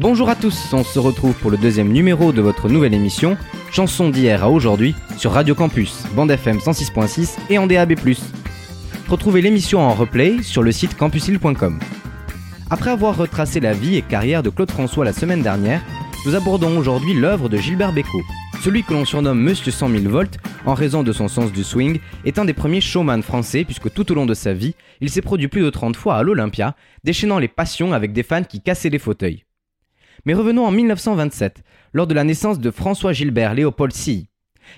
Bonjour à tous, on se retrouve pour le deuxième numéro de votre nouvelle émission, Chanson d'hier à aujourd'hui, sur Radio Campus, bande FM 106.6 et en DAB+. Retrouvez l'émission en replay sur le site campusil.com. Après avoir retracé la vie et carrière de Claude François la semaine dernière, nous abordons aujourd'hui l'œuvre de Gilbert Bécaud. Celui que l'on surnomme Monsieur 100 000 volts, en raison de son sens du swing, est un des premiers showman français puisque tout au long de sa vie, il s'est produit plus de 30 fois à l'Olympia, déchaînant les passions avec des fans qui cassaient les fauteuils. Mais revenons en 1927, lors de la naissance de François Gilbert Léopold Silly.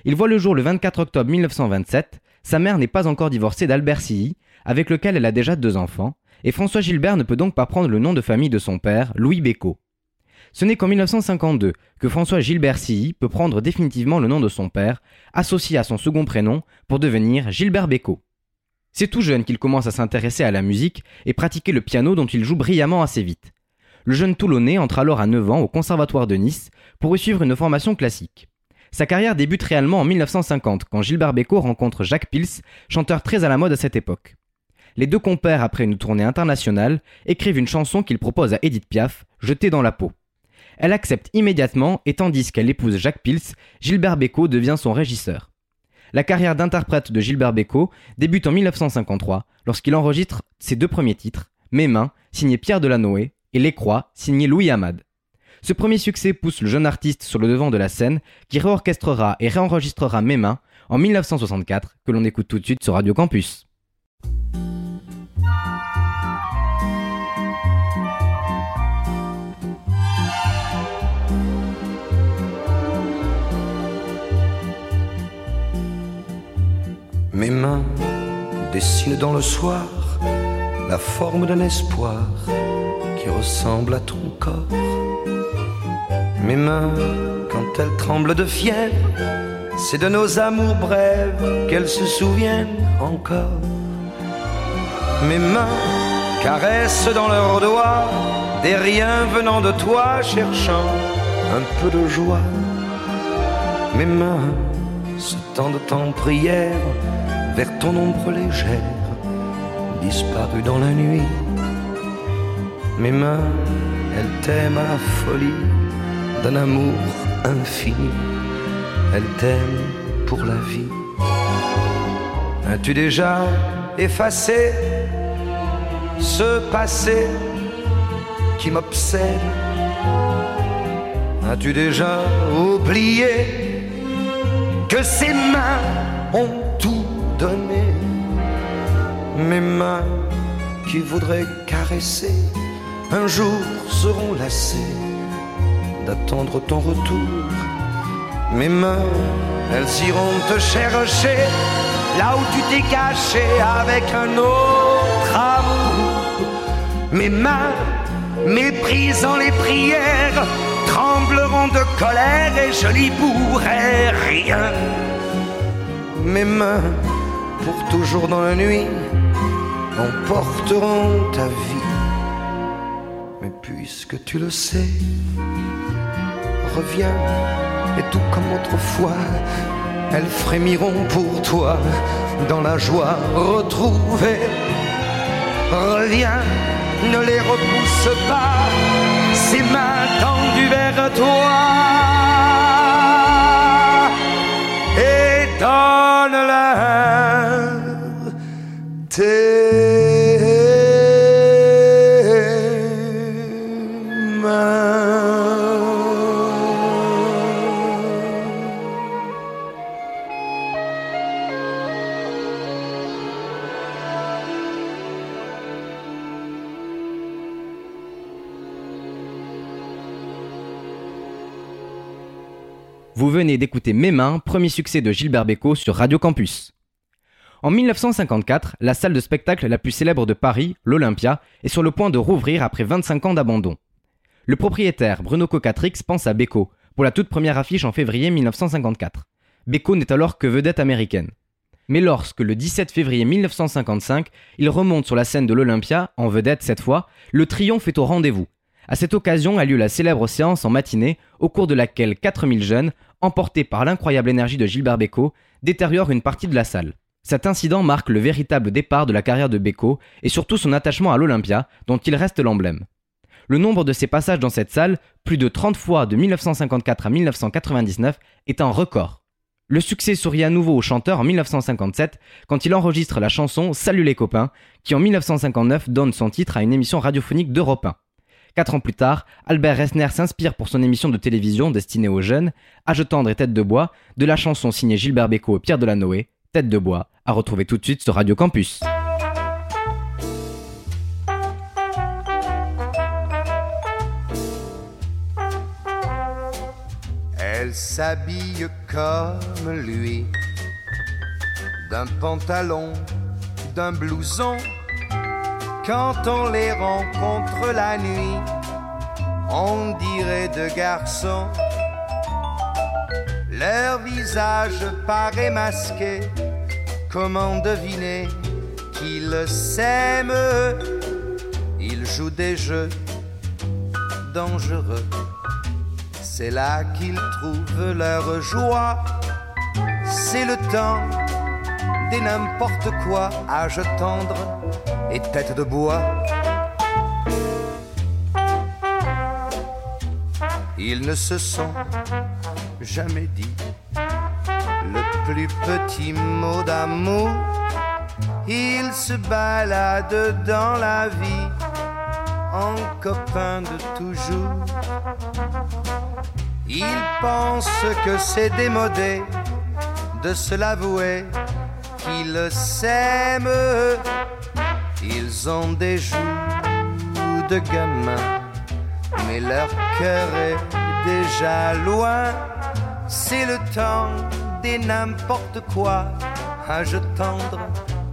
Il voit le jour le 24 octobre 1927, sa mère n'est pas encore divorcée d'Albert Silly, avec lequel elle a déjà deux enfants, et François Gilbert ne peut donc pas prendre le nom de famille de son père, Louis Bécaud. Ce n'est qu'en 1952 que François Gilbert Silly peut prendre définitivement le nom de son père, associé à son second prénom, pour devenir Gilbert Bécaud. C'est tout jeune qu'il commence à s'intéresser à la musique et pratiquer le piano dont il joue brillamment assez vite. Le jeune Toulonnais entre alors à 9 ans au Conservatoire de Nice pour y suivre une formation classique. Sa carrière débute réellement en 1950 quand Gilbert Bécaud rencontre Jacques Pils, chanteur très à la mode à cette époque. Les deux compères, après une tournée internationale, écrivent une chanson qu'ils proposent à Edith Piaf, Jetée dans la peau. Elle accepte immédiatement et tandis qu'elle épouse Jacques Pils, Gilbert Bécaud devient son régisseur. La carrière d'interprète de Gilbert Bécaud débute en 1953 lorsqu'il enregistre ses deux premiers titres, Mes mains, signé Pierre Delanoë, et Les Croix, signé Louis Hamad. Ce premier succès pousse le jeune artiste sur le devant de la scène qui réorchestrera et réenregistrera Mes mains en 1964 que l'on écoute tout de suite sur Radio Campus. Mes mains dessinent dans le soir la forme d'un espoir ressemble à ton corps. Mes mains, quand elles tremblent de fièvre, c'est de nos amours brèves qu'elles se souviennent encore. Mes mains caressent dans leurs doigts des riens venant de toi, cherchant un peu de joie. Mes mains se tendent en prière vers ton ombre légère, disparue dans la nuit. Mes mains, elles t'aiment à la folie d'un amour infini. Elles t'aiment pour la vie. As-tu déjà effacé ce passé qui m'obsède? As-tu déjà oublié que ces mains ont tout donné? Mes mains qui voudraient caresser un jour seront lassées d'attendre ton retour. Mes mains, elles iront te chercher là où tu t'es caché avec un autre amour. Mes mains, méprisant les prières, trembleront de colère et je n'y pourrai rien. Mes mains, pour toujours dans la nuit, emporteront ta vie. Puisque tu le sais, reviens et tout comme autrefois, elles frémiront pour toi dans la joie retrouvée. Reviens, ne les repousse pas, ces mains tendues vers toi. Et donne-leur tes d'écouter Mes mains, premier succès de Gilbert Bécaud sur Radio Campus. En 1954, la salle de spectacle la plus célèbre de Paris, l'Olympia, est sur le point de rouvrir après 25 ans d'abandon. Le propriétaire, Bruno Cocatrix, pense à Bécaud, pour la toute première affiche en février 1954. Bécaud n'est alors que vedette américaine. Mais lorsque, le 17 février 1955, il remonte sur la scène de l'Olympia, en vedette cette fois, le triomphe est au rendez-vous. À cette occasion a lieu la célèbre séance en matinée, au cours de laquelle 4000 jeunes, emportés par l'incroyable énergie de Gilbert Bécaud, détériorent une partie de la salle. Cet incident marque le véritable départ de la carrière de Bécaud et surtout son attachement à l'Olympia, dont il reste l'emblème. Le nombre de ses passages dans cette salle, plus de 30 fois de 1954 à 1999, est un record. Le succès sourit à nouveau au chanteur en 1957 quand il enregistre la chanson Salut les copains, qui en 1959 donne son titre à une émission radiophonique d'Europe 1. Quatre ans plus tard, Albert Resner s'inspire pour son émission de télévision destinée aux jeunes, Âge tendre et Tête de bois, de la chanson signée Gilbert Bécaud et Pierre Delanoë, Tête de bois, à retrouver tout de suite sur Radio Campus. Elle s'habille comme lui, d'un pantalon, d'un blouson. Quand on les rencontre la nuit, on dirait deux garçons. Leur visage paraît masqué, comment deviner qu'ils s'aiment Ils jouent des jeux dangereux c'est là qu'ils trouvent leur joie. C'est le temps des n'importe quoi, âge tendre et tête de bois. Ils ne se sont jamais dit le plus petit mot d'amour. Ils se baladent dans la vie en copains de toujours. Ils pensent que c'est démodé de se l'avouer qu'ils s'aiment. Ils ont des joues de gamins, mais leur cœur est déjà loin. C'est le temps des n'importe quoi, âge tendre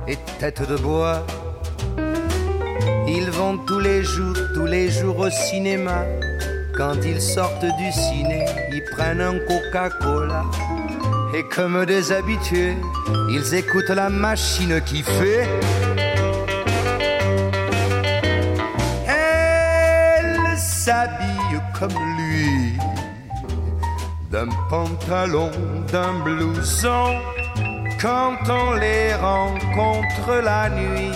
et tête de bois. Ils vont tous les jours, tous les jours au cinéma quand ils sortent du ciné, ils prennent un Coca-Cola. Et comme des habitués, ils écoutent la machine qui fait. S'habille comme lui, d'un pantalon, d'un blouson. Quand on les rencontre la nuit,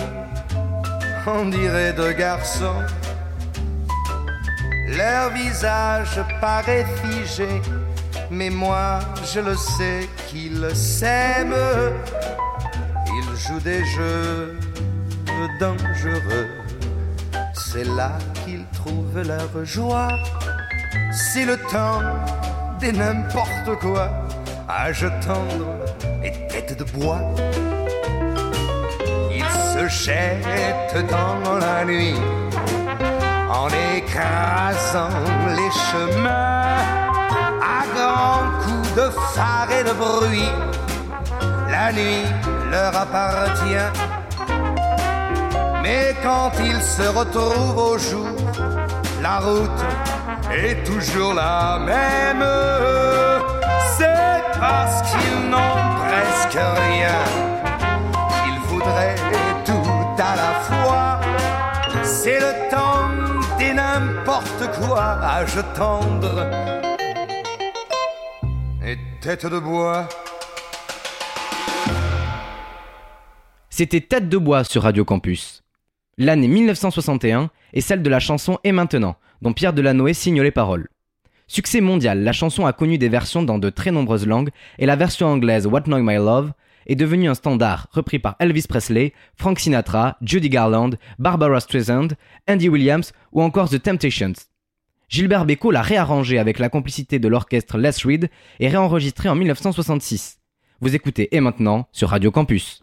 on dirait deux garçons leur visage paraît figé, mais moi je le sais qu'ils s'aiment. Ils jouent des jeux dangereux. C'est là trouvent leur joie. C'est le temps des n'importe quoi, âge tendre et tête de bois? Ils se jettent dans la nuit en écrasant les chemins à grands coups de phare et de bruit. La nuit leur appartient, mais quand ils se retrouvent au jour, la route est toujours la même. C'est parce qu'ils n'ont presque rien, ils voudraient tout à la fois. C'est le temps n'importe quoi, âge tendre et tête de bois. C'était Tête de bois sur Radio Campus. L'année 1961 est celle de la chanson Et maintenant, dont Pierre Delanoë signe les paroles. Succès mondial, la chanson a connu des versions dans de très nombreuses langues et la version anglaise What Know My Love est devenue un standard repris par Elvis Presley, Frank Sinatra, Judy Garland, Barbara Streisand, Andy Williams ou encore The Temptations. Gilbert Bécaud l'a réarrangé avec la complicité de l'orchestre Les Reed et réenregistré en 1966. Vous écoutez Et maintenant sur Radio Campus.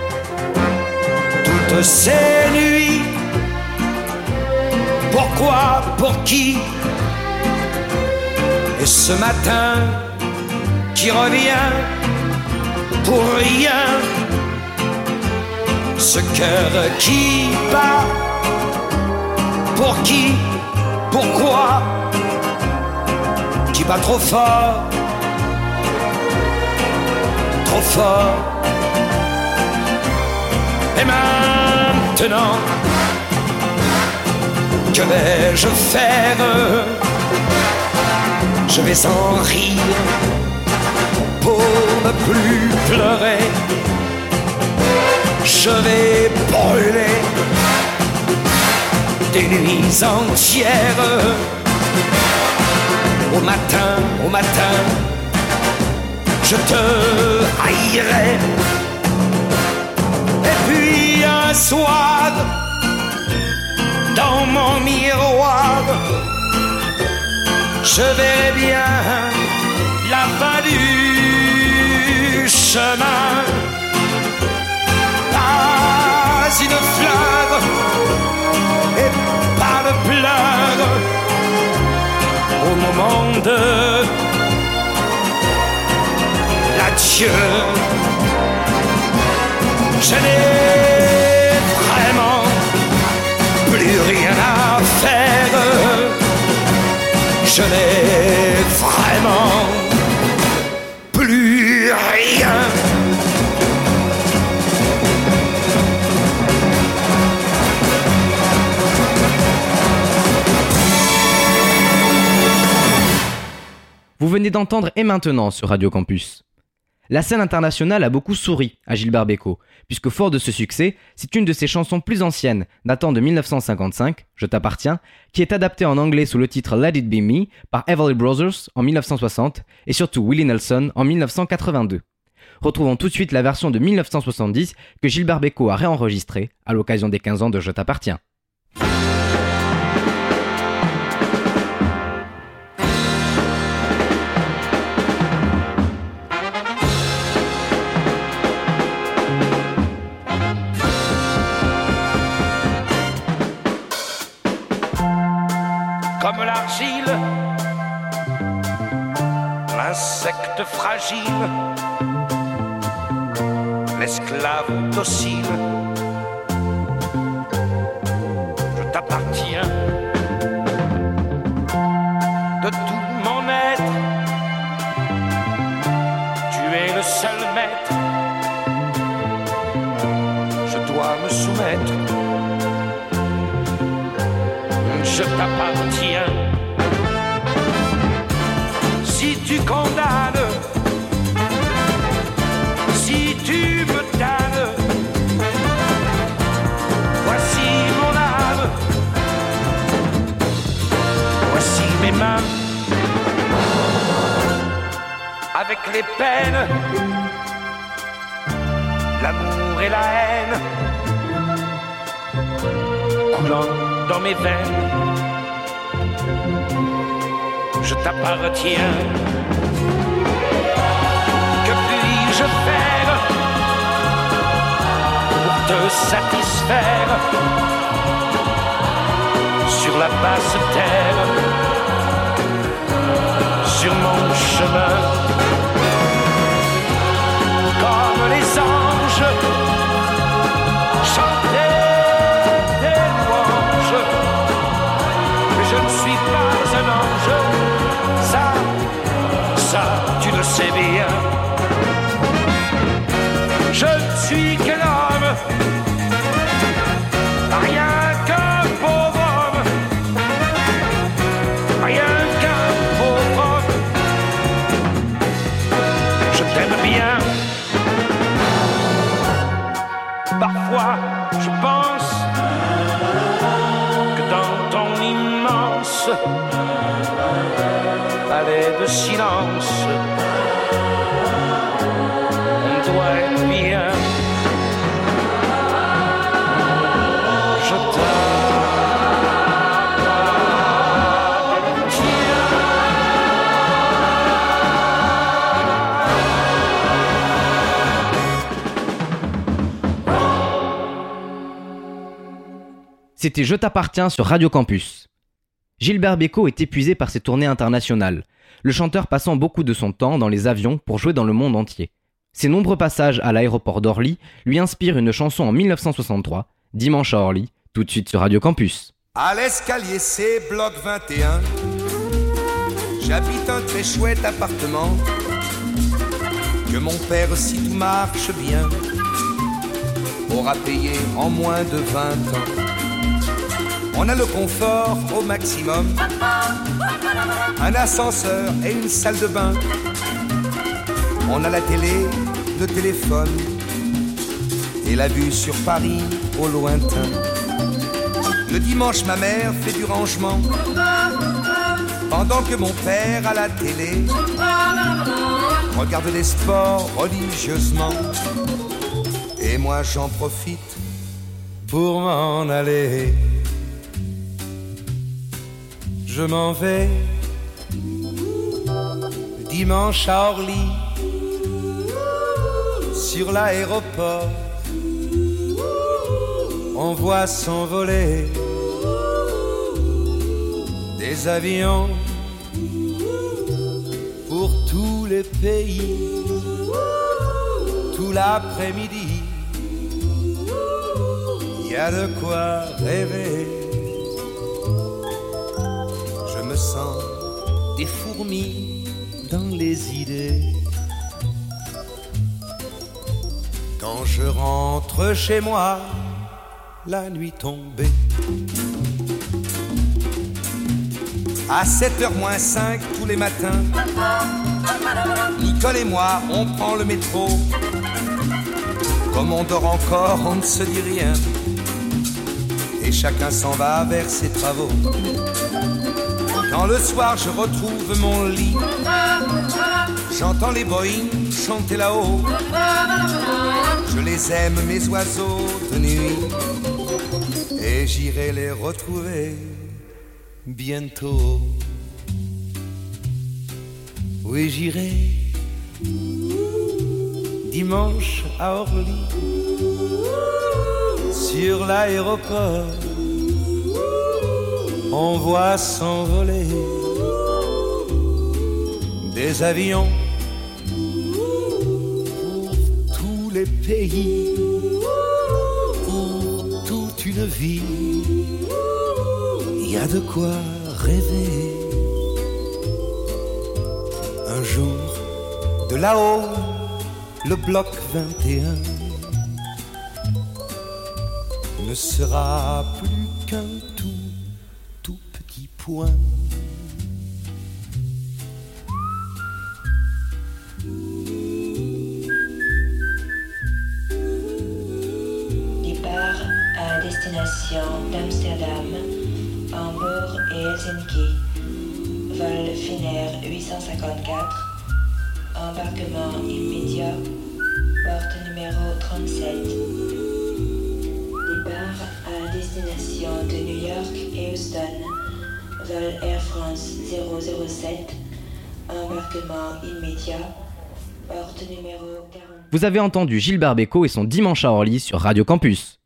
ces nuits. Pourquoi, pour qui? Et ce matin qui revient pour rien, ce cœur qui bat, pour qui, pourquoi, qui bat trop fort, trop fort. Et maintenant, que vais-je faire? Je vais en rire pour ne plus pleurer. Je vais brûler des nuits entières. Au matin, au matin, je te haïrai. Soir, dans mon miroir, je verrai bien la fin du chemin. Pas une fleur et pas de pleurs au moment de l'adieu. Je n'ai plus rien à faire. Je n'ai vraiment plus rien. Vous venez d'entendre Et maintenant sur Radio Campus. La scène internationale a beaucoup souri à Gilbert Bécaud, puisque fort de ce succès, c'est une de ses chansons plus anciennes, datant de 1955, Je t'appartiens, qui est adaptée en anglais sous le titre Let It Be Me par Everly Brothers en 1960 et surtout Willie Nelson en 1982. Retrouvons tout de suite la version de 1970 que Gilbert Bécaud a réenregistrée à l'occasion des 15 ans de Je t'appartiens. L'esclave docile. Je t'appartiens les peines, l'amour et la haine, coulant dans mes veines. Je t'appartiens. Que puis-je faire pour te satisfaire sur la basse terre, sur mon chemin, C'était Je t'appartiens sur Radio Campus. Gilbert Bécaud est épuisé par ses tournées internationales. le chanteur passant beaucoup de son temps dans les avions pour jouer dans le monde entier. Ses nombreux passages à l'aéroport d'Orly lui inspirent une chanson en 1963, Dimanche à Orly, tout de suite sur Radio Campus. À l'escalier C, bloc 21, j'habite un très chouette appartement que mon père, si tout marche bien, aura payé en moins de 20 ans. On a le confort au maximum, un ascenseur et une salle de bain. On a la télé, le téléphone et la vue sur Paris au lointain. Le dimanche, ma mère fait du rangement pendant que mon père à la télé regarde les sports religieusement. Et moi j'en profite pour m'en aller. Je m'en vais dimanche à Orly sur l'aéroport. On voit s'envoler des avions pour tous les pays tout l'après-midi. Il y a de quoi rêver. Dans les idées. Quand je rentre chez moi, la nuit tombée. À 7h moins 5 tous les matins, Nicole et moi, on prend le métro. Comme on dort encore, on ne se dit rien. Et chacun s'en va vers ses travaux. Quand le soir je retrouve mon lit, j'entends les Boeing chanter là-haut. Je les aime, mes oiseaux de nuit, et j'irai les retrouver bientôt. Oui, j'irai dimanche à Orly, sur l'aéroport. On voit s'envoler des avions pour tous les pays, pour toute une vie. Il y a de quoi rêver. Un jour, de là-haut, le bloc 21 ne sera plus qu'un tout, point. Vous avez entendu Gilbert Bécaud et son Dimanche à Orly sur Radio Campus.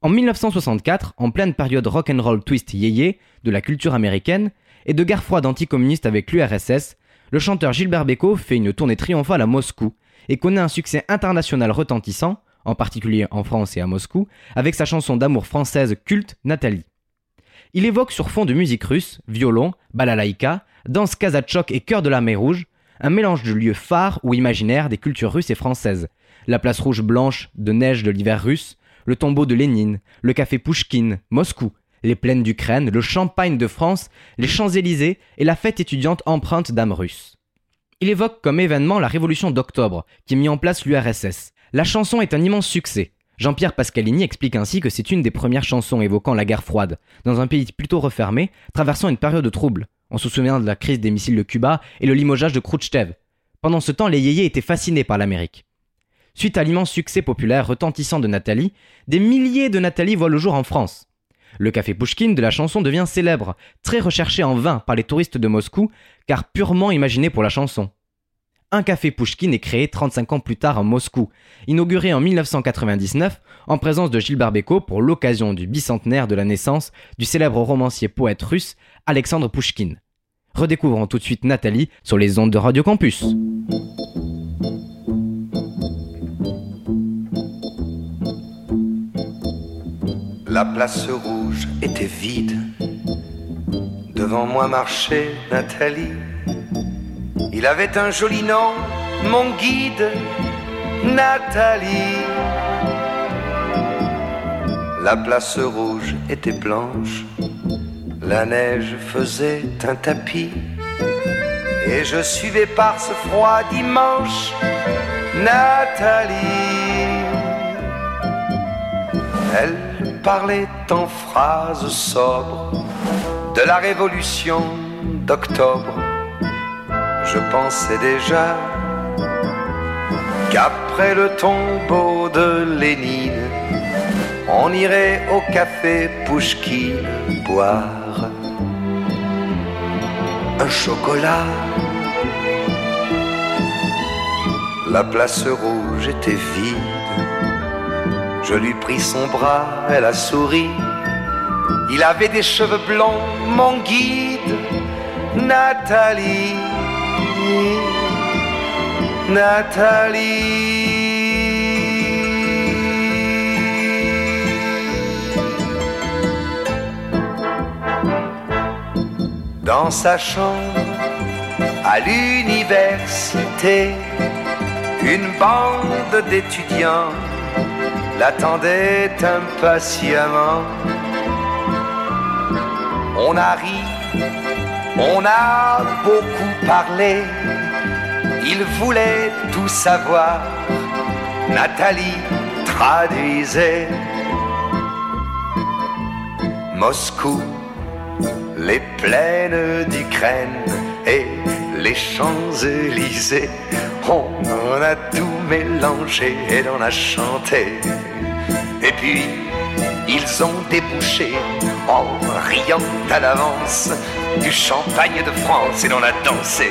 En 1964, en pleine période rock'n'roll twist yéyé de la culture américaine et de guerre froide anticommuniste avec l'URSS, le chanteur Gilbert Bécaud fait une tournée triomphale à Moscou et connaît un succès international retentissant, en particulier en France et à Moscou, avec sa chanson d'amour française culte Nathalie. Il évoque sur fond de musique russe, violon, balalaïka, danse kazatchok et chœur de la mer Rouge, un mélange de lieux phares ou imaginaires des cultures russes et françaises. La place rouge blanche de neige de l'hiver russe, le tombeau de Lénine, le café Pouchkine, Moscou, les plaines d'Ukraine, le champagne de France, les Champs-Élysées et la fête étudiante empreinte d'âme russe. Il évoque comme événement la révolution d'octobre, qui mit en place l'URSS. La chanson est un immense succès. Jean-Pierre Pascalini explique ainsi que c'est une des premières chansons évoquant la guerre froide, dans un pays plutôt refermé, traversant une période de trouble. On se souvient de la crise des missiles de Cuba et le limogeage de Khrouchtchev. Pendant ce temps, les yéyés étaient fascinés par l'Amérique. Suite à l'immense succès populaire retentissant de Nathalie, des milliers de Nathalie voient le jour en France. Le café Pouchkine de la chanson devient célèbre, très recherché en vain par les touristes de Moscou, car purement imaginé pour la chanson. Un café Pouchkine est créé 35 ans plus tard à Moscou, inauguré en 1999 en présence de Gilbert Bécaud pour l'occasion du bicentenaire de la naissance du célèbre romancier poète russe Alexandre Pouchkine. Redécouvrons tout de suite Nathalie sur les ondes de Radio Campus. La place rouge était vide. Devant moi marchait Nathalie. Il avait un joli nom, mon guide, Nathalie. La place rouge était blanche, la neige faisait un tapis, et je suivais par ce froid dimanche Nathalie. Elle parlait en phrases sobres de la révolution d'octobre. Je pensais déjà qu'après le tombeau de Lénine, on irait au café Pouchki boire chocolat. La place rouge était vide. Je lui pris son bras, elle a souri. Il avait des cheveux blonds, mon guide, Nathalie. Nathalie. Dans sa chambre, à l'université, une bande d'étudiants l'attendait impatiemment. On a ri, on a beaucoup parlé, il voulait tout savoir. Nathalie traduisait Moscou, plaines d'Ukraine et les Champs-Élysées. On en a tout mélangé et on a chanté. Et puis, ils ont débouché en riant à l'avance du champagne de France et l'on a dansé.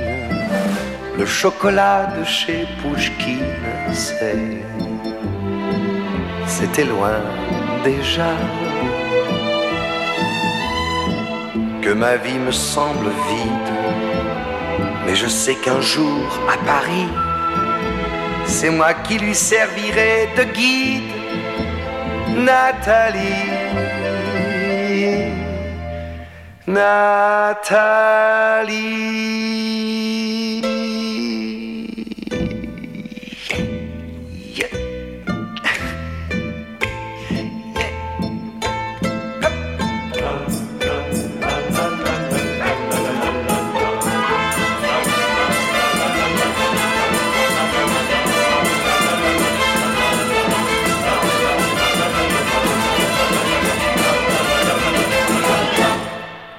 le chocolat de chez Pouchkine, c'est. C'était loin déjà. Que ma vie me semble vide, mais je sais qu'un jour à Paris, c'est moi qui lui servirai de guide, Nathalie. Nathalie.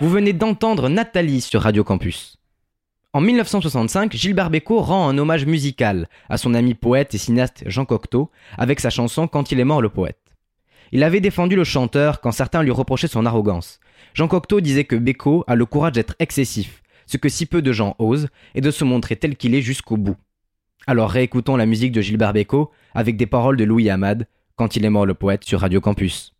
Vous venez d'entendre Nathalie sur Radio Campus. En 1965, Gilbert Bécaud rend un hommage musical à son ami poète et cinéaste Jean Cocteau avec sa chanson Quand il est mort le poète. Il avait défendu le chanteur quand certains lui reprochaient son arrogance. Jean Cocteau disait que Bécaud a le courage d'être excessif, ce que si peu de gens osent, et de se montrer tel qu'il est jusqu'au bout. Alors réécoutons la musique de Gilbert Bécaud avec des paroles de Louis Hamad, Quand il est mort le poète sur Radio Campus.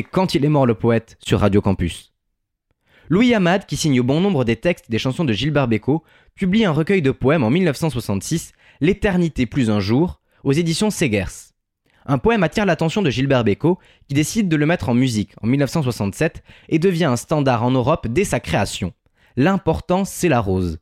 Quand il est mort le poète sur Radio Campus. Louis Hamad, qui signe bon nombre des textes des chansons de Gilbert Bécaud, publie un recueil de poèmes en 1966, L'éternité plus un jour, aux éditions Segers. Un poème attire l'attention de Gilbert Bécaud, qui décide de le mettre en musique en 1967 et devient un standard en Europe dès sa création. L'important, c'est la rose.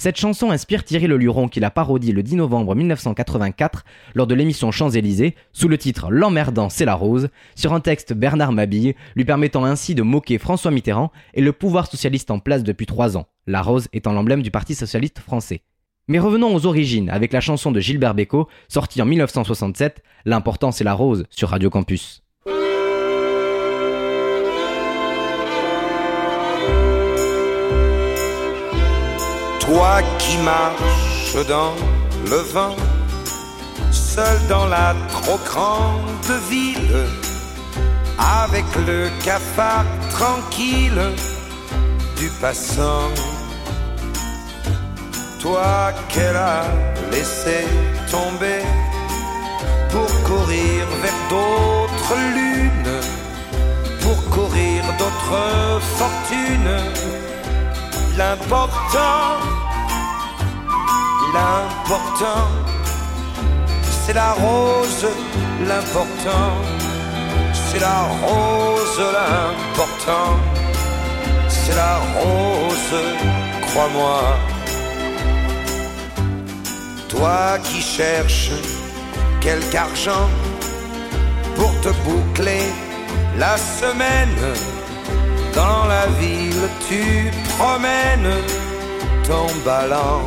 Cette chanson inspire Thierry Leluron qui la parodie le 10 novembre 1984 lors de l'émission Champs-Élysées sous le titre L'emmerdant c'est la rose sur un texte Bernard Mabille lui permettant ainsi de moquer François Mitterrand et le pouvoir socialiste en place depuis trois ans, la rose étant l'emblème du Parti socialiste français. Mais revenons aux origines avec la chanson de Gilbert Bécaud sortie en 1967 L'important c'est la rose sur Radio Campus. Toi qui marches dans le vent, seul dans la trop grande ville, avec le cafard tranquille du passant. Toi qu'elle a laissé tomber pour courir vers d'autres lunes, pour courir d'autres fortunes. L'important, l'important, c'est la rose, l'important, c'est la rose, l'important, c'est la rose, crois-moi. Toi qui cherches quelque argent pour te boucler la semaine, dans la ville tu promènes ton ballon.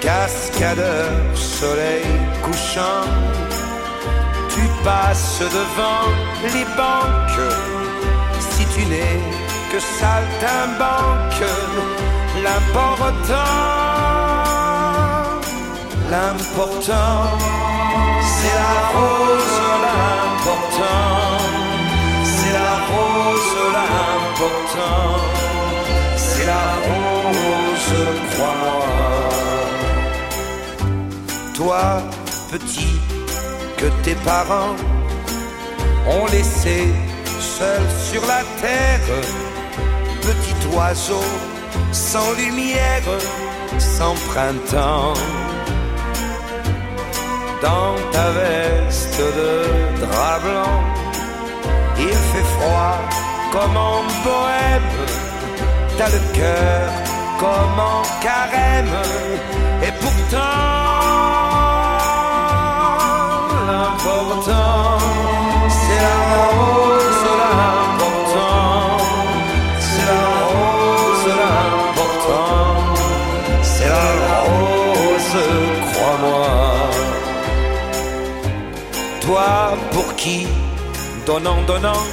Cascadeur, soleil couchant, tu passes devant les banques. Si tu n'es que saltimbanque, l'important, l'important, c'est la rose, l'important. Rose l'important, c'est la rose, crois-moi. Toi, petit, que tes parents ont laissé seul sur la terre, petit oiseau sans lumière, sans printemps. Dans ta veste de drap blanc, il fait froid comme en bohème, t'as le cœur comme en carême, et pourtant l'important c'est la rose, l'important c'est la rose, l'important c'est la rose, crois-moi. Toi pour qui donnant, donnant,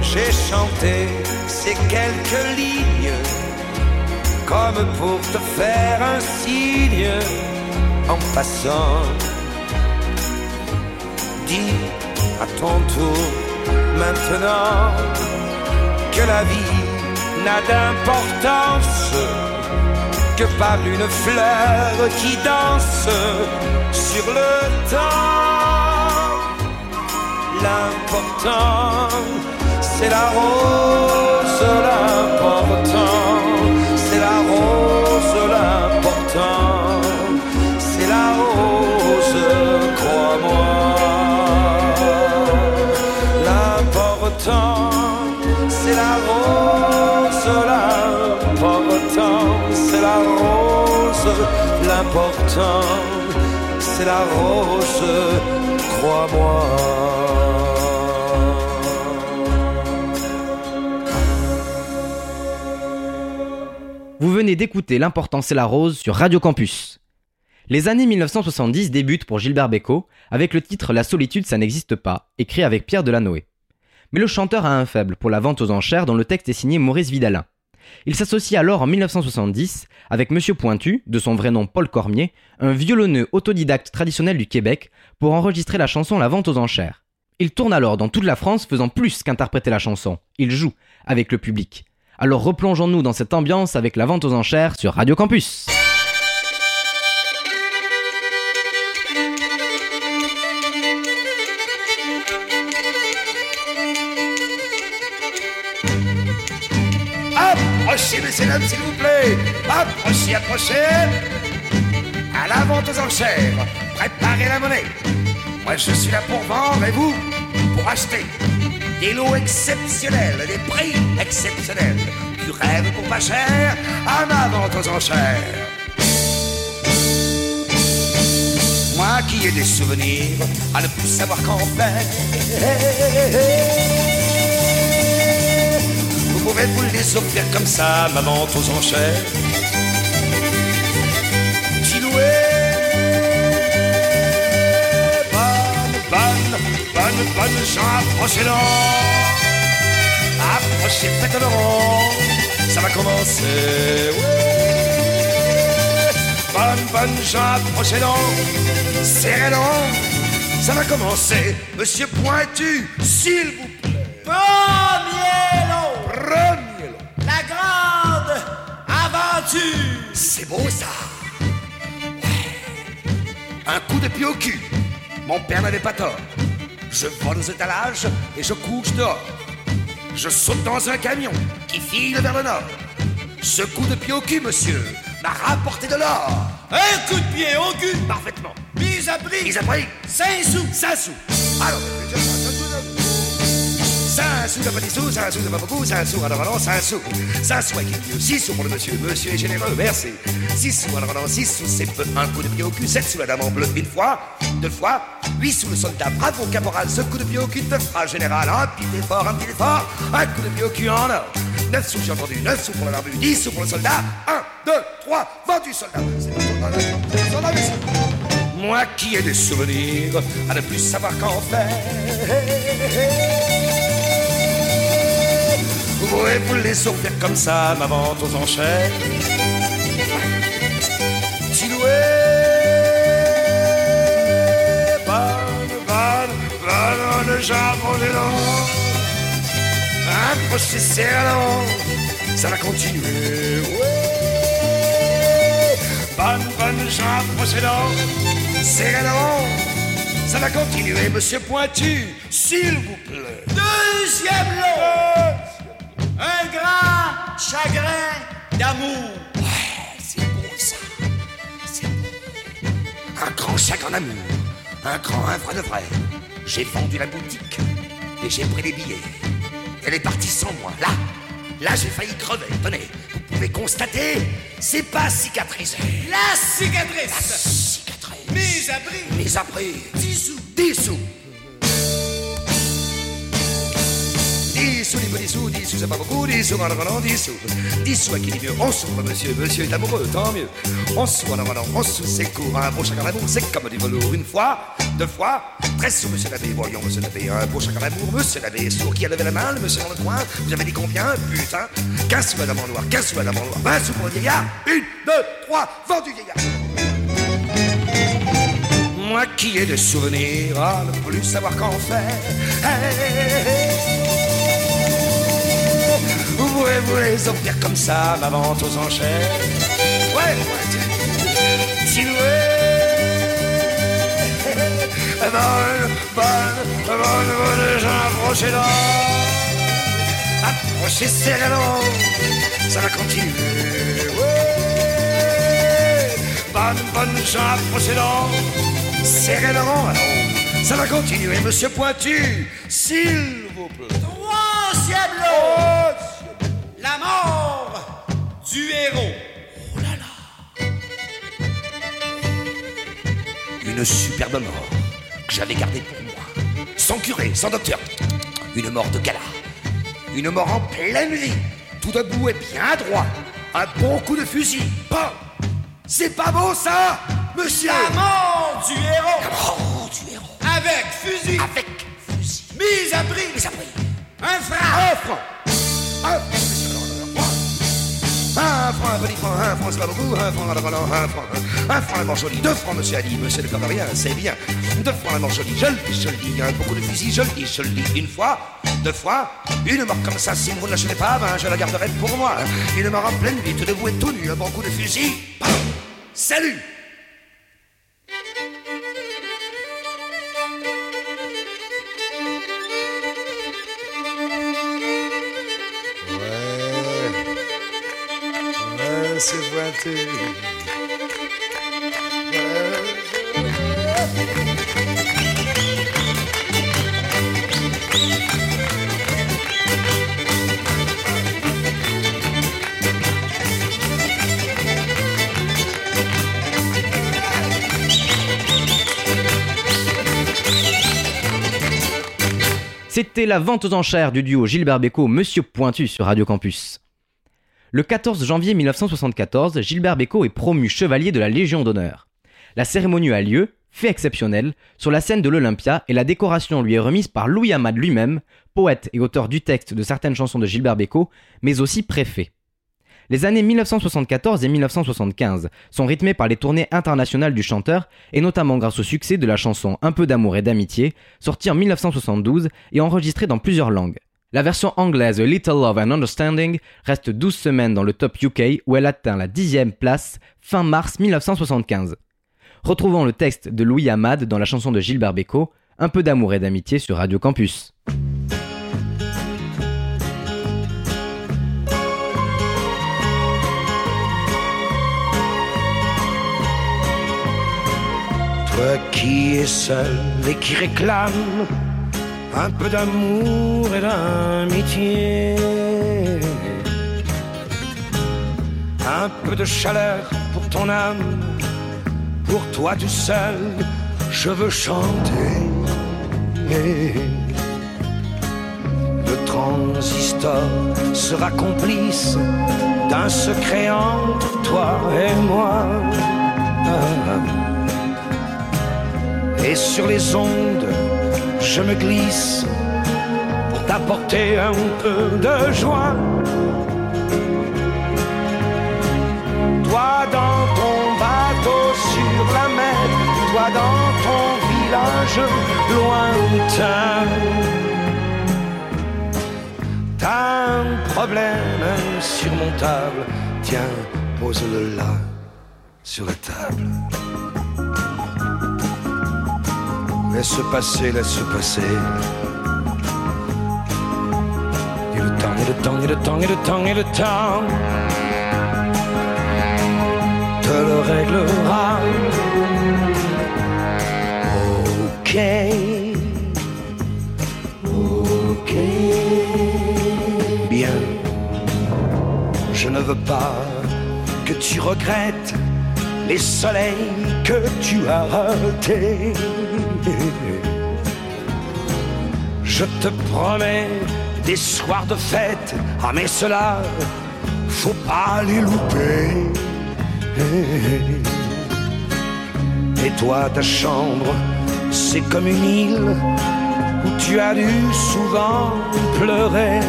j'ai chanté ces quelques lignes comme pour te faire un signe en passant. Dis à ton tour maintenant que la vie n'a d'importance que par une fleur qui danse sur le temps. L'important, c'est la rose, l'important, c'est la rose, l'important, c'est la rose, crois-moi. L'important, c'est la rose, l'important, c'est la rose, l'important, c'est la rose, crois-moi. Venez d'écouter L'important c'est la rose sur Radio Campus. Les années 1970 débutent pour Gilbert Bécaud avec le titre La solitude ça n'existe pas, écrit avec Pierre Delanoë. Mais le chanteur a un faible pour la vente aux enchères dont le texte est signé Maurice Vidalin. Il s'associe alors en 1970 avec Monsieur Pointu, de son vrai nom Paul Cormier, un violonneux autodidacte traditionnel du Québec, pour enregistrer la chanson La vente aux enchères. Il tourne alors dans toute la France faisant plus qu'interpréter la chanson, il joue avec le public. Alors replongeons-nous dans cette ambiance avec la vente aux enchères sur Radio Campus. Approchez, messieurs, dames, s'il vous plaît. Approchez, approchez. À la vente aux enchères. Préparez la monnaie. Moi, je suis là pour vendre et vous, pour acheter. Des lots exceptionnels, des prix exceptionnels. Du rêve pour pas cher à ma vente aux enchères. Moi qui ai des souvenirs à ne plus savoir qu'en faire. Vous pouvez vous les offrir comme ça, ma vente aux enchères. Bonne, bonne, Jean, approchez-le. Approchez, faites le rond, ça va commencer. Ouais. Bonne, bonne, Jean, approchez-le. Serrez-le, ça va commencer. Monsieur Pointu, s'il vous plaît. Premier lot, Premier lot. la grande aventure. C'est beau ça Ouais. Un coup de pied au cul. Mon père n'avait pas tort. Je vole aux étalages et je couche dehors. Je saute dans un camion qui file vers le nord. Ce coup de pied au cul, monsieur, m'a rapporté de l'or. Un coup de pied au cul, Parfaitement. mise à prix, Ils après, 5 sous. 5 sous. Alors, 5 sous, t'as pas 10 sous, 5 sous, t'as pas beaucoup, 5 sous, alors non, 5 sous. 5 sous avec une 6 sous pour le monsieur, monsieur est généreux, merci. 6 sous, alors non, 6 sous, c'est peu, un coup de pied au cul, 7 sous la dame en bleu, une fois, deux fois, 8 sous le soldat, bravo caporal, ce coup de pied au cul te fera général, un petit effort, un petit effort, un coup de pied au cul en or. 9 sous, j'ai entendu, 9 sous pour le barbu, 10 sous pour le soldat, 1, 2, 3, vendu soldat. C'est pas soldat, soldat, Moi qui ai des souvenirs à ne plus savoir qu'en faire. Pouvez vous les offrir comme ça, ma vente aux enchères. Chiloué, bonne, bonne, bonne, jambon de long. Approchez, serrez ça va continuer. Ouais. Bonne, bonne, gens, approchez-le. Serrez-le, ça va continuer, monsieur Pointu, s'il vous plaît. Deuxième lot, grand chagrin d'amour. C'est beau ça. C'est beau. Un grand chagrin d'amour. Un grand, un vrai de vrai. J'ai vendu la boutique et j'ai pris les billets. Elle est partie sans moi. Là, là j'ai failli crever. Tenez, vous pouvez constater, c'est pas cicatrisé. La cicatrice, Cicatrice. mise à prix, Mais après, 10 sous. 10 sous. 10 sous, 10 sous, 10 sous, c'est pas beaucoup, 10 sous, alors non, 10 sous. 10 sous, à qui dit mieux On souffre, monsieur, monsieur est amoureux, tant mieux. On sous, alors non, on sous, c'est court, un beau chagrin d'amour, c'est comme du velours. Une fois, deux fois, 13 sous, monsieur l'abbé, voyons, monsieur l'abbé, un beau chagrin d'amour, monsieur l'abbé, sourd qui a levé la main, le monsieur dans le coin, vous avez dit combien Putain? 15 sous, madame noir, 15 sous, madame en noir, 20 sous pour le vieillard, 1, 2, 3, vendu vieillard. maquiller des souvenirs, à ne plus savoir qu'en faire. Voulez-vous les offrir comme ça, ma vente aux enchères. Ouais, ouais, tu- Bonne, bonne, bonne, bonne, gens, approchez là. Approchez serrez-la Ça va continuer, ouais. Bonne, bonne, gens, approchez là. Serrez le rang, alors. Ça va continuer, monsieur Pointu S'il vous plaît. Troisième lot Une superbe mort que j'avais gardée pour moi. Sans curé, sans docteur. Une mort de gala. Une mort en pleine vie. Tout debout et bien droit. Un bon coup de fusil. Pas. C'est pas beau ça, monsieur La mort du héros. Oh, du héros. Avec fusil. Avec fusil. Mise à prix. Mais après, Un franc. un franc. Franc, un petit franc, un franc, c'est pas beaucoup, un franc, alors, alors, un franc, un franc, la jolie, deux francs, monsieur Ali, monsieur le cœur de rien, c'est bien, deux francs, la jolie, je le dis, je le dis, un beaucoup de fusil, je le dis, je le dis, une fois, deux fois, une mort comme ça, si vous ne l'achetez pas, ben, je la garderai pour moi, une mort en pleine vie, tout debout et tout nu, un bon coup de fusil, salut C'était la vente aux enchères du duo Gilbert Bécaud Monsieur Pointu sur Radio Campus. Le 14 janvier 1974, Gilbert Bécaud est promu chevalier de la Légion d'honneur. La cérémonie a lieu, fait exceptionnel, sur la scène de l'Olympia et la décoration lui est remise par Louis Amade lui-même, poète et auteur du texte de certaines chansons de Gilbert Bécaud, mais aussi préfet. Les années 1974 et 1975 sont rythmées par les tournées internationales du chanteur et notamment grâce au succès de la chanson Un peu d'amour et d'amitié, sortie en 1972 et enregistrée dans plusieurs langues. La version anglaise Little Love and Understanding reste 12 semaines dans le top UK où elle atteint la dixième place fin mars 1975. Retrouvons le texte de Louis Amade dans la chanson de Gilbert Bécaud, Un peu d'amour et d'amitié sur Radio Campus. Toi qui es seul et qui réclame un peu d'amour et d'amitié, un peu de chaleur pour ton âme, pour toi tout seul, je veux chanter. Le transistor sera complice d'un secret entre toi et moi. Et sur les ondes, je me glisse pour t'apporter un peu de joie. Toi dans ton bateau sur la mer, toi dans ton village lointain. T'as un problème insurmontable, tiens, pose-le là, sur la table. Laisse passer, laisse passer. Et le temps, et le temps, et le temps, et le temps, et le temps te le réglera. Ok. Ok. Bien. Je ne veux pas que tu regrettes les soleils que tu as ratés. Je te promets des soirs de fête, ah mais cela, faut pas les louper. Et toi, ta chambre, c'est comme une île où tu as dû souvent pleurer.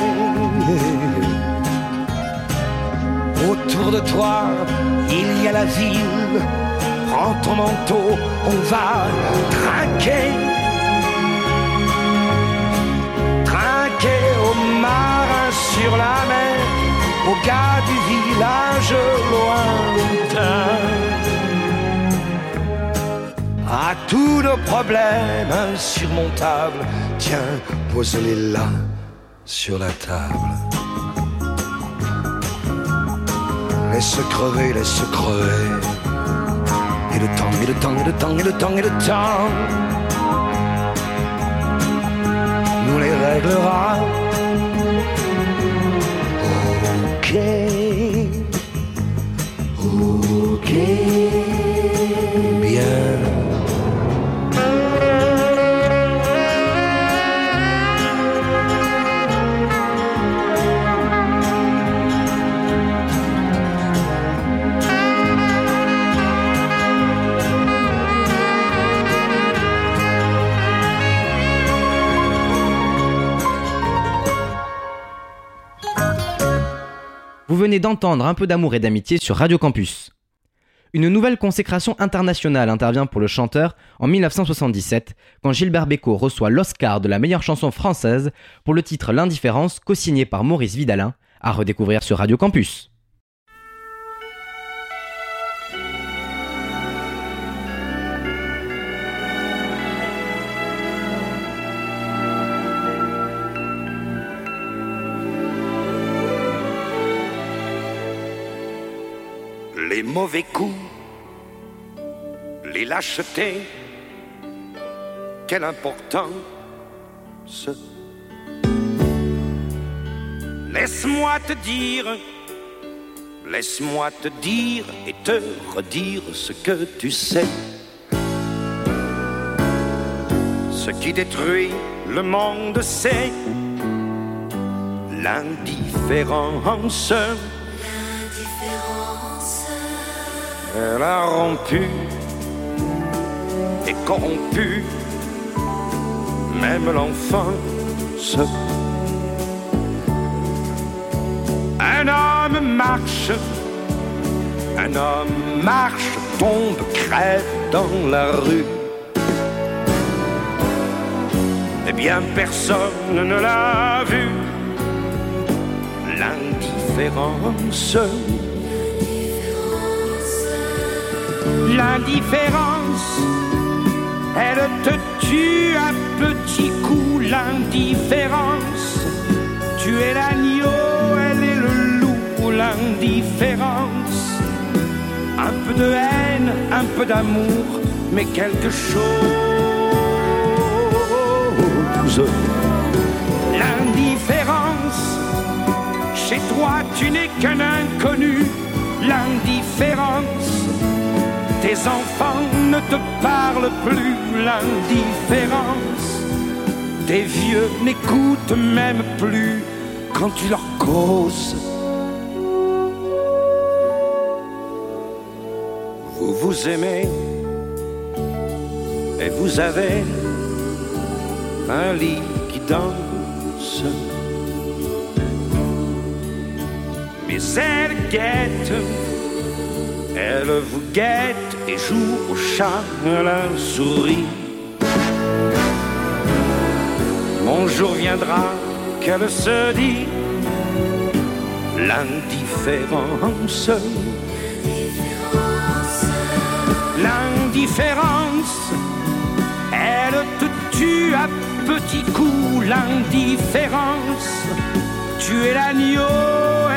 Autour de toi, il y a la ville. prends ton manteau, on va trinquer. Trinquer aux marins sur la mer, aux gars du village lointain. À tous nos problèmes insurmontables, tiens, pose-les là sur la table. Laisse crever, laisse crever. Et le temps, et le temps, et le temps, et le temps, et le temps nous les réglera. Venez d'entendre un peu d'amour et d'amitié sur Radio Campus. Une nouvelle consécration internationale intervient pour le chanteur en 1977, quand Gilbert Bécaud reçoit l'Oscar de la meilleure chanson française pour le titre L'indifférence, co-signé par Maurice Vidalin, à redécouvrir sur Radio Campus. Mauvais coups, les lâchetés, quelle importance. Laisse-moi te dire, laisse-moi te dire et te redire ce que tu sais. Ce qui détruit le monde, c'est l'indifférence. Elle a rompu et corrompu même l'enfance. Un homme marche, un homme marche, tombe, crève dans la rue. Eh bien, personne ne l'a vu. L'indifférence. L'indifférence, elle te tue à petits coups. L'indifférence, tu es l'agneau, elle est le loup. L'indifférence, un peu de haine, un peu d'amour, mais quelque chose. L'indifférence, chez toi tu n'es qu'un inconnu. L'indifférence tes enfants ne te parlent plus l'indifférence. Tes vieux n'écoutent même plus quand tu leur causes. Vous vous aimez et vous avez un lit qui danse. Mais elle guette elle vous guette et joue au chat la souris. Mon jour viendra qu'elle se dit l'indifférence. L'indifférence, elle te tue à petits coups. L'indifférence, tu es l'agneau,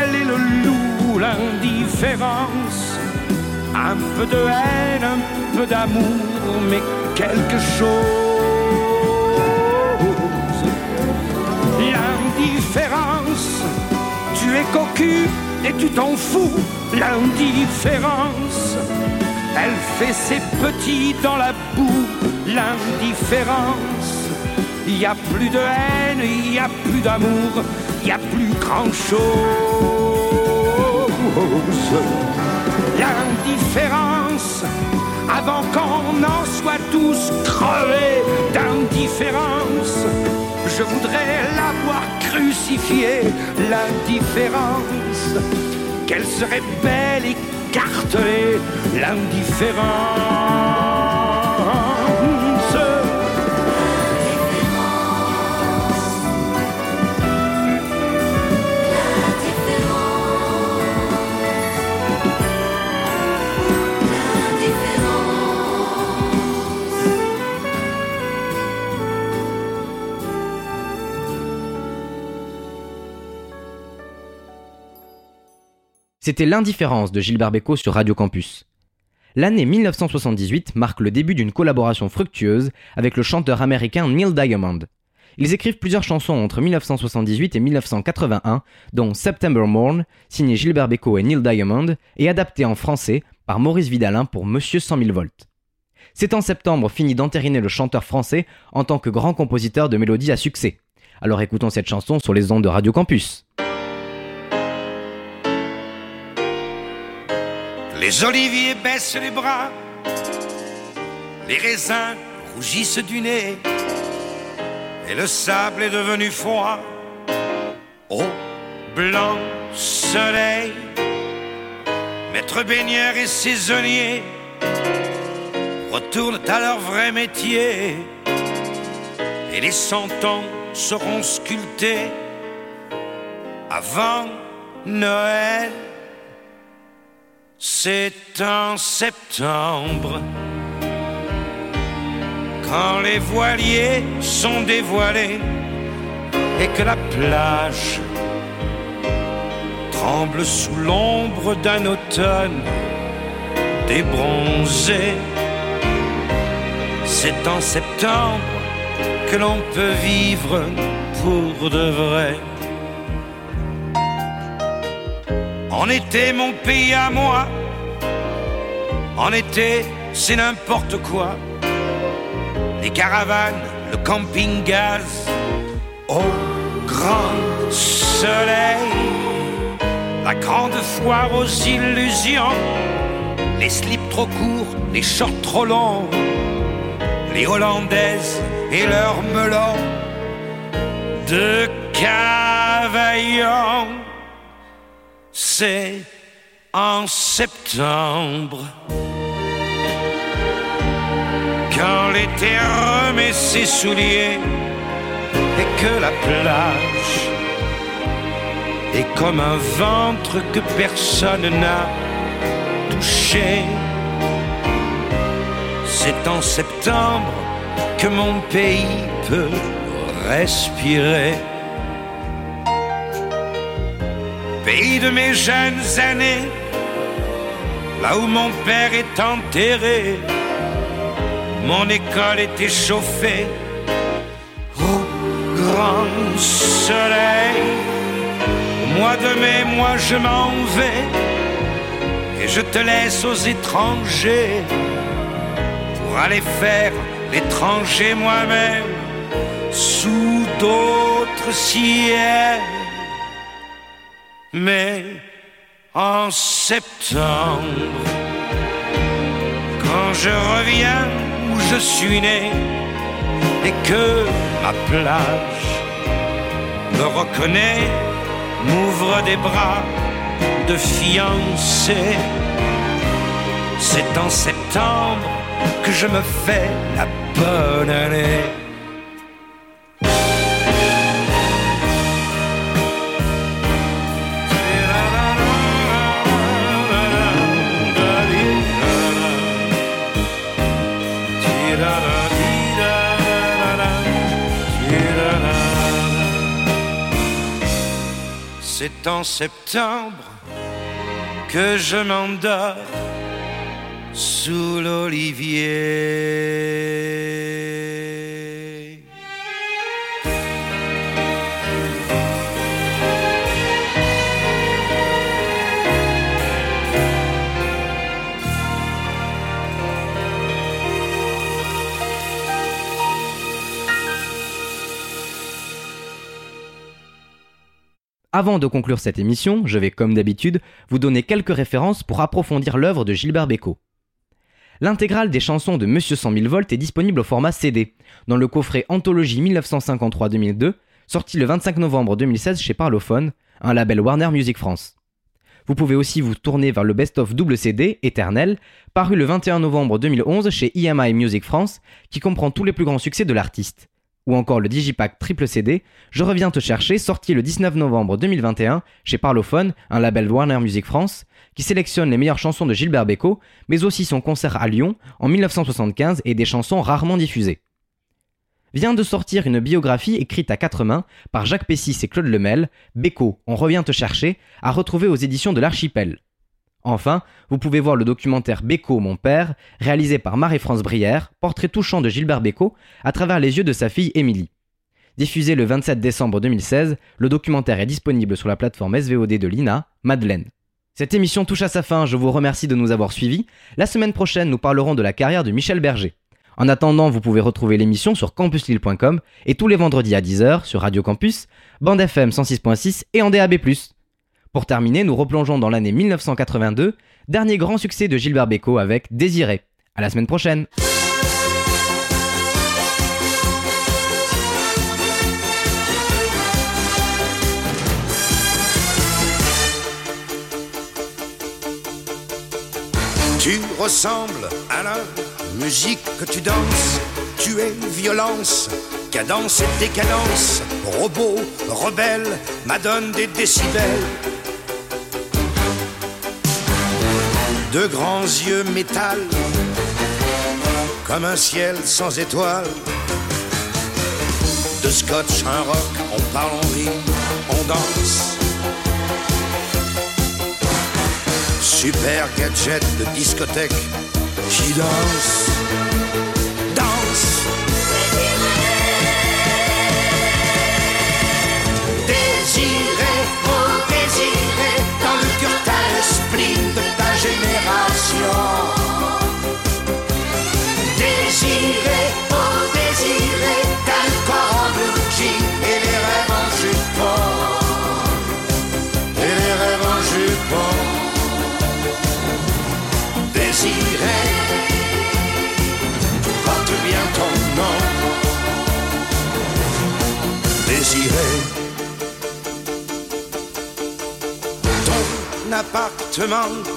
elle est le loup. L'indifférence un peu de haine, un peu d'amour, mais quelque chose. L'indifférence, tu es cocu et tu t'en fous. L'indifférence, elle fait ses petits dans la boue. L'indifférence, il n'y a plus de haine, il n'y a plus d'amour, il n'y a plus grand chose l'indifférence avant qu'on en soit tous crevés d'indifférence. Je voudrais l'avoir crucifiée, l'indifférence, qu'elle serait belle et l'indifférence. C'était l'indifférence de Gilbert Bécaud sur Radio Campus. L'année 1978 marque le début d'une collaboration fructueuse avec le chanteur américain Neil Diamond. Ils écrivent plusieurs chansons entre 1978 et 1981, dont September Morn, signé Gilbert Bécaud et Neil Diamond, et adapté en français par Maurice Vidalin pour Monsieur 100 000 volts. C'est en septembre fini d'entériner le chanteur français en tant que grand compositeur de mélodies à succès. Alors écoutons cette chanson sur les ondes de Radio Campus. Les oliviers baissent les bras, les raisins rougissent du nez, et le sable est devenu froid. Au blanc soleil, maître baigneur et saisonnier retournent à leur vrai métier, et les cent ans seront sculptés avant Noël. C'est en septembre, quand les voiliers sont dévoilés et que la plage tremble sous l'ombre d'un automne débronzé. C'est en septembre que l'on peut vivre pour de vrai. En été, mon pays à moi. En été, c'est n'importe quoi. Les caravanes, le camping-gaz, au grand soleil. La grande foire aux illusions. Les slips trop courts, les shorts trop longs. Les Hollandaises et leurs melons de cavaillon c'est en septembre. Quand l'été remet ses souliers et que la plage est comme un ventre que personne n'a touché. C'est en septembre que mon pays peut respirer. Pays de mes jeunes années, là où mon père est enterré, mon école était chauffée au grand soleil. Au mois de mai, moi je m'en vais et je te laisse aux étrangers pour aller faire l'étranger moi-même sous d'autres ciels mais en septembre, quand je reviens où je suis né et que ma plage me reconnaît, m'ouvre des bras de fiancé. C'est en septembre que je me fais la bonne année. C'est en septembre que je m'endors sous l'olivier. Avant de conclure cette émission, je vais comme d'habitude vous donner quelques références pour approfondir l'œuvre de Gilbert Bécaud. L'intégrale des chansons de Monsieur 100 000 volts est disponible au format CD, dans le coffret Anthologie 1953-2002, sorti le 25 novembre 2016 chez Parlophone, un label Warner Music France. Vous pouvez aussi vous tourner vers le best-of double CD, Éternel, paru le 21 novembre 2011 chez EMI Music France, qui comprend tous les plus grands succès de l'artiste. Ou encore le Digipack triple CD, Je reviens te chercher, sorti le 19 novembre 2021 chez Parlophone, un label Warner Music France, qui sélectionne les meilleures chansons de Gilbert Bécaud, mais aussi son concert à Lyon en 1975 et des chansons rarement diffusées vient de sortir une biographie écrite à quatre mains par Jacques Pessis et Claude Lemel, Béco, On revient te chercher, à retrouver aux éditions de l'Archipel. Enfin, vous pouvez voir le documentaire Béco, mon père, réalisé par Marie-France Brière, portrait touchant de Gilbert Béco, à travers les yeux de sa fille Émilie. Diffusé le 27 décembre 2016, le documentaire est disponible sur la plateforme SVOD de l'INA, Madeleine. Cette émission touche à sa fin, je vous remercie de nous avoir suivis. La semaine prochaine, nous parlerons de la carrière de Michel Berger. En attendant, vous pouvez retrouver l'émission sur campuslille.com et tous les vendredis à 10h sur Radio Campus, bande FM 106.6 et en DAB+. Pour terminer, nous replongeons dans l'année 1982, dernier grand succès de Gilbert Bécaud avec Désiré. À la semaine prochaine. Tu ressembles à la musique que tu danses. Tu es violence, cadence et décadence. Robot, rebelle, m'adonne des décibels. De grands yeux métal, comme un ciel sans étoiles. De scotch, un rock, on parle, on rit, on danse. Super gadget de discothèque qui danse, danse. Oh génération. Désiré, oh désiré, t'as corps en blue jean et les rêves en jupon. Et les rêves en jupon. Désiré, porte bien ton nom. Désiré, appartement,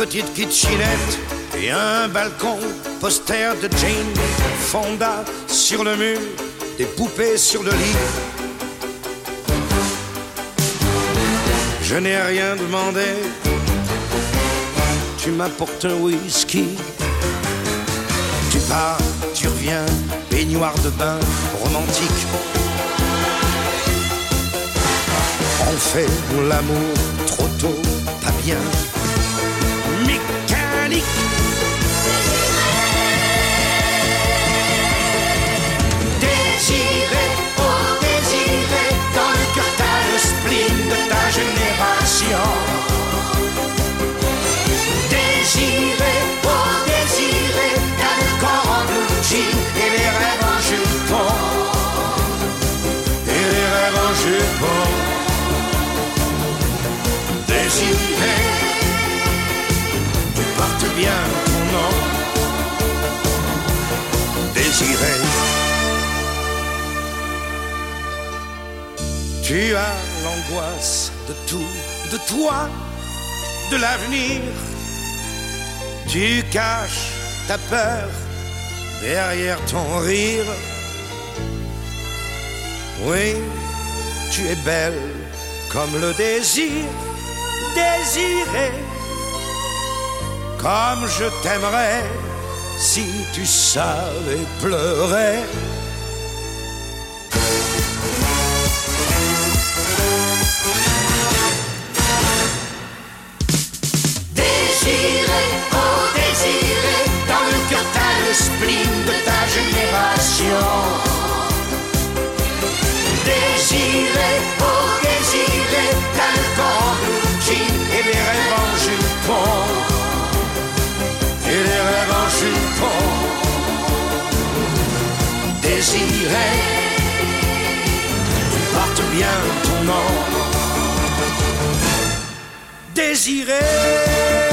petite kitchenette et un balcon, poster de Jane Fonda sur le mur, des poupées sur le lit. Je n'ai rien demandé, tu m'apportes un whisky. Tu pars, tu reviens, baignoire de bain romantique. On fait l'amour trop tôt, pas bien. En jupon. Désiré, tu portes bien ton nom. Désiré. Tu as l'angoisse de tout, de toi, de l'avenir. Tu caches ta peur derrière ton rire. Oui, tu es belle comme le désir, désiré. Comme je t'aimerais si tu savais pleurer. Désiré, oh désiré, dans le cœur t'as le spleen de ta génération. Et les rêves en jupon. Et les rêves en jupon. Désiré, tu portes bien ton nom. Désiré.